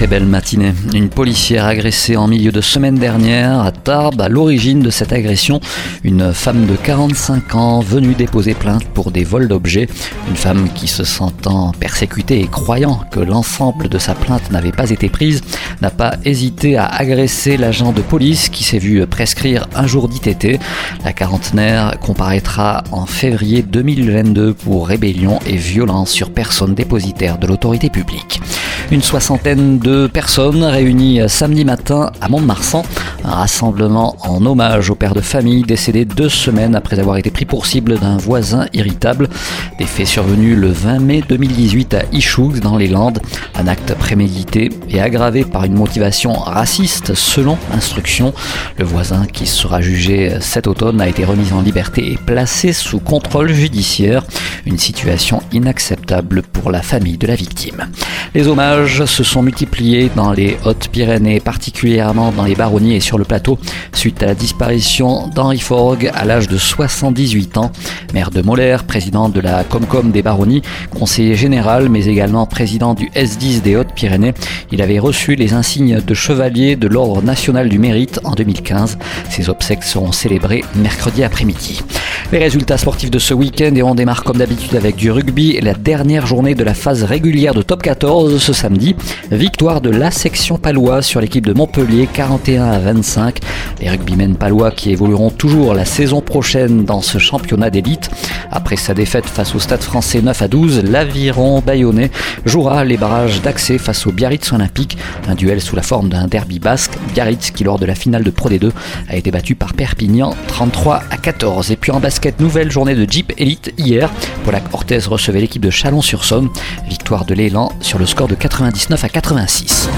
très belle matinée. Une policière agressée en milieu de semaine dernière à Tarbes. À l'origine de cette agression, une femme de 45 ans venue déposer plainte pour des vols d'objets. Une femme qui se sentant persécutée et croyant que l'ensemble de sa plainte n'avait pas été prise, n'a pas hésité à agresser l'agent de police qui s'est vu prescrire un jour d'ITT. La quarantenaire comparaîtra en février 2022 pour rébellion et violence sur personne dépositaire de l'autorité publique. Une soixantaine de personnes réunies samedi matin à Mont-de-Marsan. Un rassemblement en hommage au père de famille décédé deux semaines après avoir été pris pour cible d'un voisin irritable. Des faits survenus le 20 mai 2018 à Ichoux dans les Landes. Un acte prémédité et aggravé par une motivation raciste selon instruction. Le voisin qui sera jugé cet automne a été remis en liberté et placé sous contrôle judiciaire. Une situation inacceptable pour la famille de la victime. Les hommages se sont multipliés dans les Hautes-Pyrénées, particulièrement dans les baronnies et sur le plateau, suite à la disparition d'Henri Forgue à l'âge de 78 ans. Maire de Molaire, président de la Comcom des baronnies, conseiller général, mais également président du S10 des Hautes-Pyrénées, il avait reçu les insignes de chevalier de l'Ordre national du mérite en 2015. Ses obsèques seront célébrées mercredi après-midi. Les résultats sportifs de ce week-end et on démarre comme d'habitude avec du rugby la dernière journée de la phase régulière de top 14 ce samedi. Victoire de la section palois sur l'équipe de Montpellier 41 à 25. Les rugbymen palois qui évolueront toujours la saison prochaine dans ce championnat d'élite. Après sa défaite face au stade français 9 à 12, l'aviron bayonnais jouera les barrages d'accès face au Biarritz Olympique. Un duel sous la forme d'un derby basque. Biarritz qui lors de la finale de Pro D2 a été battu par Perpignan 33 à 14. Et puis en basket nouvelle journée de Jeep Elite hier. Polak Ortez recevait l'équipe de Chalon-sur-Saône. Victoire de l'élan sur le score de 99 à 86.